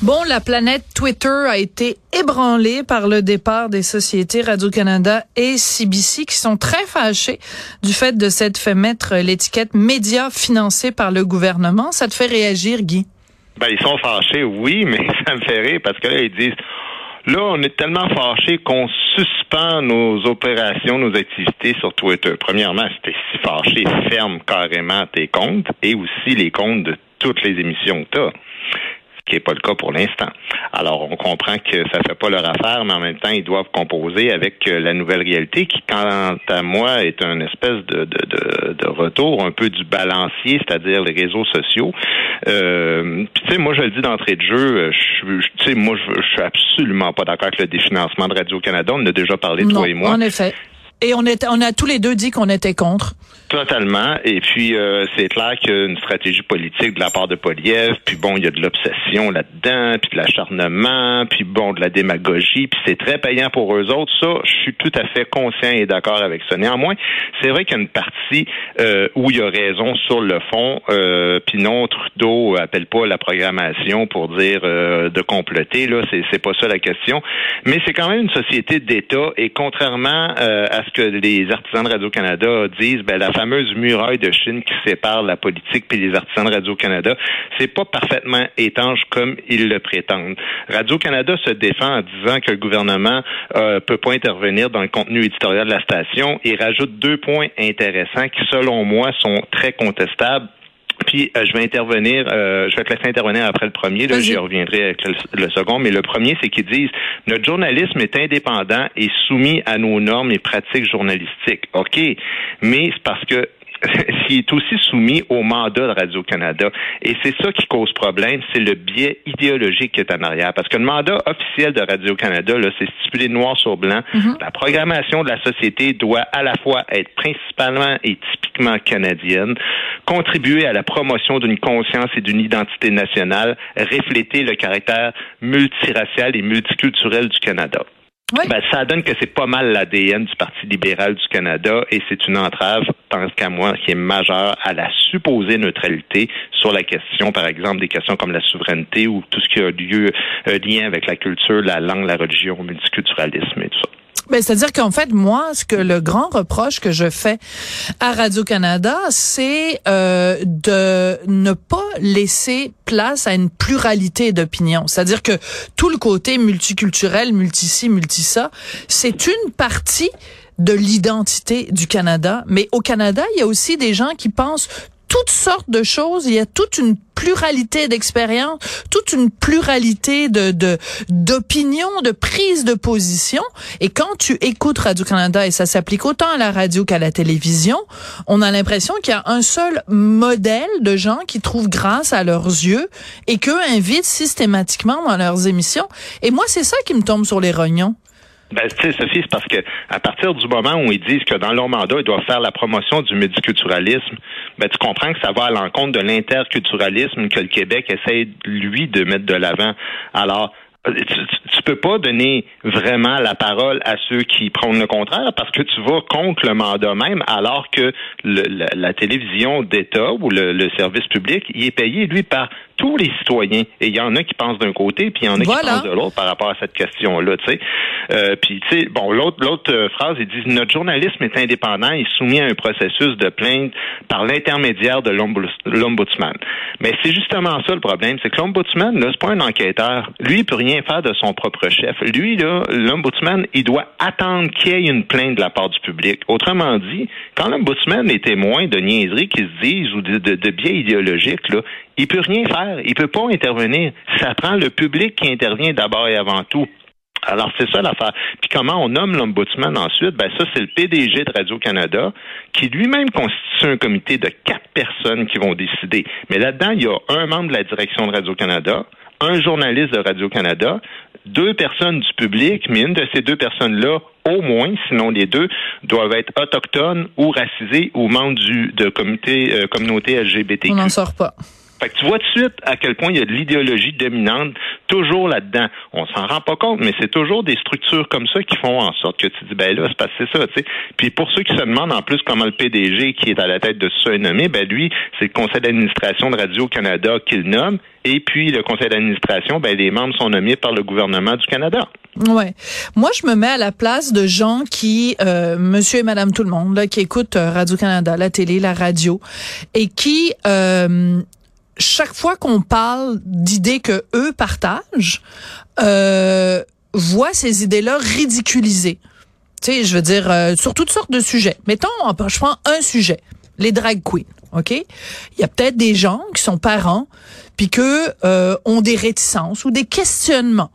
Bon, la planète Twitter a été ébranlée par le départ des sociétés Radio-Canada et CBC qui sont très fâchés du fait de s'être fait mettre l'étiquette média financé par le gouvernement. Ça te fait réagir, Guy? Ben, ils sont fâchés, oui, mais ça me fait rire parce que là, ils disent Là, on est tellement fâchés qu'on suspend nos opérations, nos activités sur Twitter. Premièrement, c'était si fâché, ferme carrément tes comptes et aussi les comptes de toutes les émissions que tu qui n'est pas le cas pour l'instant. Alors, on comprend que ça fait pas leur affaire, mais en même temps, ils doivent composer avec euh, la nouvelle réalité qui, quant à moi, est un espèce de, de, de, retour un peu du balancier, c'est-à-dire les réseaux sociaux. Euh, tu sais, moi, je le dis d'entrée de jeu, euh, je, tu sais, moi, je, je suis absolument pas d'accord avec le définancement de Radio-Canada. On en a déjà parlé, toi et moi. En effet. Et on, est, on a tous les deux dit qu'on était contre. Totalement. Et puis, euh, c'est clair qu'il y a une stratégie politique de la part de Poliev. Puis bon, il y a de l'obsession là-dedans, puis de l'acharnement, puis bon, de la démagogie. Puis c'est très payant pour eux autres. Ça, je suis tout à fait conscient et d'accord avec ça. Néanmoins, c'est vrai qu'il y a une partie euh, où il y a raison sur le fond. Euh, puis non, Trudeau appelle pas la programmation pour dire euh, de comploter. Là, c'est, c'est pas ça la question. Mais c'est quand même une société d'État. Et contrairement à que les artisans de Radio-Canada disent, ben la fameuse muraille de Chine qui sépare la politique et les artisans de Radio-Canada, c'est pas parfaitement étanche comme ils le prétendent. Radio-Canada se défend en disant que le gouvernement euh, peut pas intervenir dans le contenu éditorial de la station et rajoute deux points intéressants qui, selon moi, sont très contestables puis euh, je vais intervenir, euh, je vais te laisser intervenir après le premier, là j'y reviendrai avec le, second, mais le premier, c'est qu'ils disent notre journalisme est indépendant et soumis à nos normes et pratiques journalistiques. OK, mais c'est parce que s'il est aussi soumis au mandat de Radio-Canada. Et c'est ça qui cause problème, c'est le biais idéologique qui est en arrière. Parce que le mandat officiel de Radio-Canada, c'est stipulé noir sur blanc. Mm-hmm. La programmation de la société doit à la fois être principalement et typiquement canadienne, contribuer à la promotion d'une conscience et d'une identité nationale, refléter le caractère multiracial et multiculturel du Canada. Ben, ça donne que c'est pas mal l'ADN du Parti libéral du Canada et c'est une entrave, tant qu'à moi, qui est majeure à la supposée neutralité sur la question, par exemple, des questions comme la souveraineté ou tout ce qui a lieu, euh, lien avec la culture, la langue, la religion, le multiculturalisme et tout ça. Ben, c'est-à-dire qu'en fait, moi, ce que le grand reproche que je fais à Radio-Canada, c'est euh, de ne pas laisser place à une pluralité d'opinions. C'est-à-dire que tout le côté multiculturel, multi-ci, multi-ça, c'est une partie de l'identité du Canada. Mais au Canada, il y a aussi des gens qui pensent toutes sortes de choses. Il y a toute une pluralité d'expériences, toute une pluralité de d'opinions, de, prises de position. Et quand tu écoutes Radio Canada et ça s'applique autant à la radio qu'à la télévision, on a l'impression qu'il y a un seul modèle de gens qui trouvent grâce à leurs yeux et qu'eux invitent systématiquement dans leurs émissions. Et moi, c'est ça qui me tombe sur les rognons. Ben, tu sais, Sophie, c'est parce que à partir du moment où ils disent que dans leur mandat, ils doivent faire la promotion du multiculturalisme, ben, tu comprends que ça va à l'encontre de l'interculturalisme que le Québec essaie, lui, de mettre de l'avant. Alors, tu, tu, peux pas donner vraiment la parole à ceux qui prônent le contraire parce que tu vas contre le mandat même alors que le, la, télévision d'État ou le, le, service public, il est payé, lui, par tous les citoyens. Et il y en a qui pensent d'un côté, puis il y en a qui pensent de l'autre par rapport à cette question-là. Tu sais, euh, puis tu sais, bon, l'autre l'autre euh, phrase, ils disent notre journalisme est indépendant, il est soumis à un processus de plainte par l'intermédiaire de l'ombudsman. Mais c'est justement ça le problème, c'est que l'ombudsman, là, c'est pas un enquêteur. Lui, il peut rien faire de son propre chef. Lui, là, l'ombudsman, il doit attendre qu'il y ait une plainte de la part du public. Autrement dit, quand l'ombudsman est témoin de niaiseries qui se disent ou de, de, de biais idéologiques, là, il peut rien faire. Il peut pas intervenir. Ça prend le public qui intervient d'abord et avant tout. Alors, c'est ça l'affaire. Puis comment on nomme l'ombudsman ensuite? Ben ça, c'est le PDG de Radio-Canada qui lui-même constitue un comité de quatre personnes qui vont décider. Mais là-dedans, il y a un membre de la direction de Radio-Canada, un journaliste de Radio-Canada, deux personnes du public, mais une de ces deux personnes-là, au moins, sinon les deux, doivent être autochtones ou racisés ou membres du, de comité, euh, communauté LGBTQ. On n'en sort pas. Fait que tu vois tout de suite à quel point il y a de l'idéologie dominante toujours là-dedans. On s'en rend pas compte, mais c'est toujours des structures comme ça qui font en sorte que tu dis ben là, c'est passé ça, tu sais. Puis pour ceux qui se demandent en plus comment le PDG qui est à la tête de est nommé, ben lui, c'est le conseil d'administration de Radio-Canada qu'il nomme. Et puis le conseil d'administration, ben les membres sont nommés par le gouvernement du Canada. Ouais. Moi, je me mets à la place de gens qui, euh, monsieur et madame tout le monde, là, qui écoutent euh, Radio-Canada, la télé, la radio, et qui euh, chaque fois qu'on parle d'idées que eux partagent, euh, voient ces idées-là ridiculisées. Tu sais, je veux dire, euh, sur toutes sortes de sujets. Mettons, je prends un sujet, les drag queens, OK? Il y a peut-être des gens qui sont parents, puis que euh, ont des réticences ou des questionnements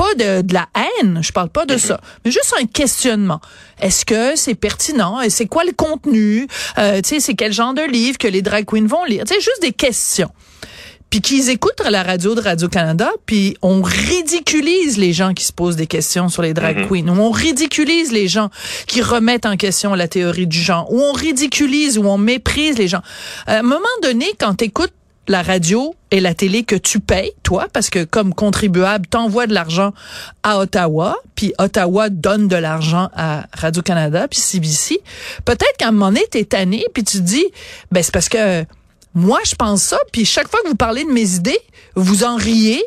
pas de, de, la haine, je parle pas de ça, mais juste un questionnement. Est-ce que c'est pertinent? Et c'est quoi le contenu? Euh, Tu sais, c'est quel genre de livre que les drag queens vont lire? Tu sais, juste des questions. Puis qu'ils écoutent la radio de Radio Canada, puis on ridiculise les gens qui se posent des questions sur les drag mm-hmm. queens, ou on ridiculise les gens qui remettent en question la théorie du genre, ou on ridiculise ou on méprise les gens. À un moment donné, quand tu écoutes la radio et la télé que tu payes, toi, parce que comme contribuable, t'envoies de l'argent à Ottawa, puis Ottawa donne de l'argent à Radio-Canada, puis CBC. Peut-être qu'à un moment donné, t'es tanné, puis tu te dis, ben c'est parce que moi, je pense ça, puis chaque fois que vous parlez de mes idées, vous en riez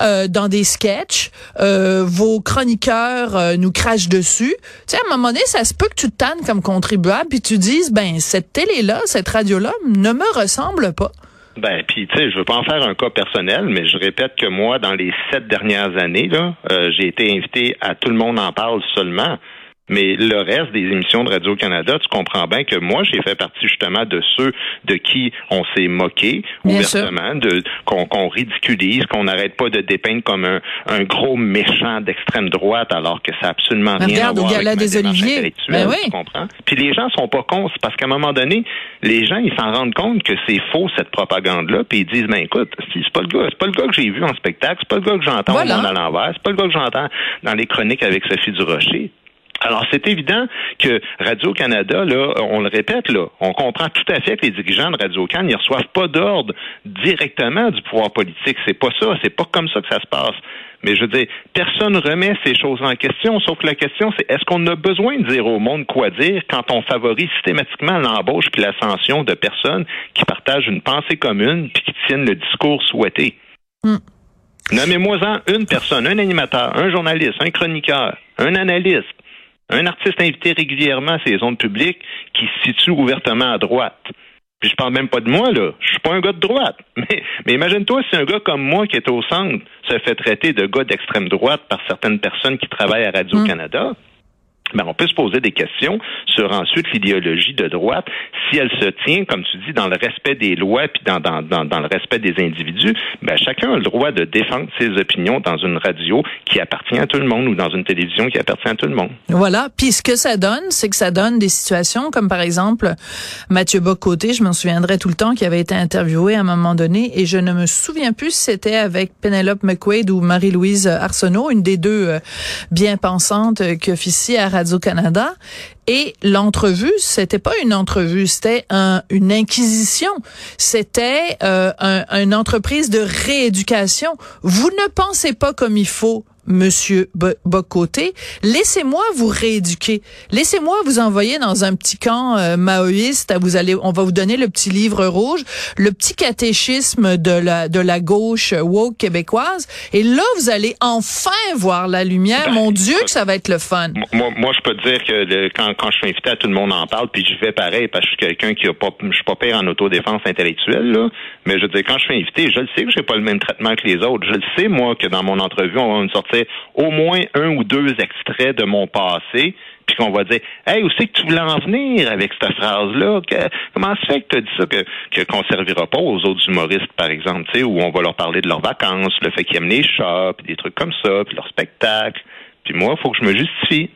euh, dans des sketchs, euh, vos chroniqueurs euh, nous crachent dessus. Tu sais, à un moment donné, ça se peut que tu te tannes comme contribuable, puis tu dises, ben cette télé-là, cette radio-là ne me ressemble pas. Ben, puis tu sais, je veux pas en faire un cas personnel, mais je répète que moi, dans les sept dernières années, euh, j'ai été invité à tout le monde en parle seulement. Mais le reste des émissions de Radio-Canada, tu comprends bien que moi, j'ai fait partie justement de ceux de qui on s'est moqué ouvertement, de qu'on ridiculise, qu'on n'arrête pas de dépeindre comme un, un gros méchant d'extrême droite, alors que ça n'a absolument rien à voir avec des Olivier. Ben oui. tu comprends? Puis les gens sont pas cons, parce qu'à un moment donné, les gens, ils s'en rendent compte que c'est faux, cette propagande-là, puis ils disent, ben écoute, c'est pas le gars, c'est pas le gars que j'ai vu en spectacle, c'est pas le gars que j'entends voilà. à l'envers, c'est pas le gars que j'entends dans les chroniques avec Sophie Durocher. Alors, c'est évident que Radio-Canada, là, on le répète, là, on comprend tout à fait que les dirigeants de Radio-Can, ils reçoivent pas d'ordre directement du pouvoir politique. C'est pas ça. C'est pas comme ça que ça se passe. Mais je veux dire, personne remet ces choses en question, sauf que la question, c'est est-ce qu'on a besoin de dire au monde quoi dire quand on favorise systématiquement l'embauche puis l'ascension de personnes qui partagent une pensée commune puis qui tiennent le discours souhaité? Mm. Nommez-moi-en une personne, un animateur, un journaliste, un chroniqueur, un analyste, un artiste invité régulièrement à ces zones publiques qui se situe ouvertement à droite. Puis je parle même pas de moi, là. Je suis pas un gars de droite. Mais, mais imagine-toi si un gars comme moi qui est au centre se fait traiter de gars d'extrême droite par certaines personnes qui travaillent à Radio-Canada. Hum ben, on peut se poser des questions sur ensuite l'idéologie de droite, si elle se tient, comme tu dis, dans le respect des lois puis dans, dans, dans, dans le respect des individus, ben, chacun a le droit de défendre ses opinions dans une radio qui appartient à tout le monde ou dans une télévision qui appartient à tout le monde. Voilà. Puis ce que ça donne, c'est que ça donne des situations comme par exemple Mathieu Bocoté, je m'en souviendrai tout le temps, qui avait été interviewé à un moment donné et je ne me souviens plus si c'était avec Penelope McQuaid ou Marie-Louise Arsenault, une des deux euh, bien pensantes euh, qui officie à Radio-Canada. Et l'entrevue, c'était pas une entrevue, c'était un, une inquisition. C'était euh, un, une entreprise de rééducation. Vous ne pensez pas comme il faut Monsieur Bocoté, laissez-moi vous rééduquer. Laissez-moi vous envoyer dans un petit camp euh, maoïste. Vous allez, on va vous donner le petit livre rouge, le petit catéchisme de la de la gauche woke québécoise. Et là, vous allez enfin voir la lumière. Ben, Mon Dieu, que ça va être le fun. Moi, moi je peux te dire que quand, quand je suis invité à tout le monde en parle, puis je fais pareil parce que je suis quelqu'un qui a pas, je suis pas pire en autodéfense intellectuelle là. Mais je veux dire, quand je suis invité, je le sais que j'ai pas le même traitement que les autres. Je le sais moi que dans mon entrevue, on va me sortir au moins un ou deux extraits de mon passé, puis qu'on va dire Hey, où c'est que tu voulais en venir avec cette phrase-là? comment se fait que tu as dit ça que, qu'on servira pas aux autres humoristes, par exemple, où on va leur parler de leurs vacances, le fait qu'ils aiment les chats, puis des trucs comme ça, puis leur spectacle? Puis moi, il faut que je me justifie.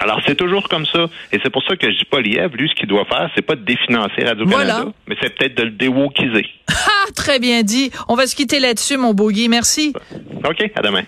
Alors, c'est toujours comme ça. Et c'est pour ça que je dis pas Liev, lui, ce qu'il doit faire, c'est pas de définancer Radio-Canada, mais c'est peut-être de le déwokiser. très bien dit. On va se quitter là-dessus, mon beau Guy. Merci. OK, à demain.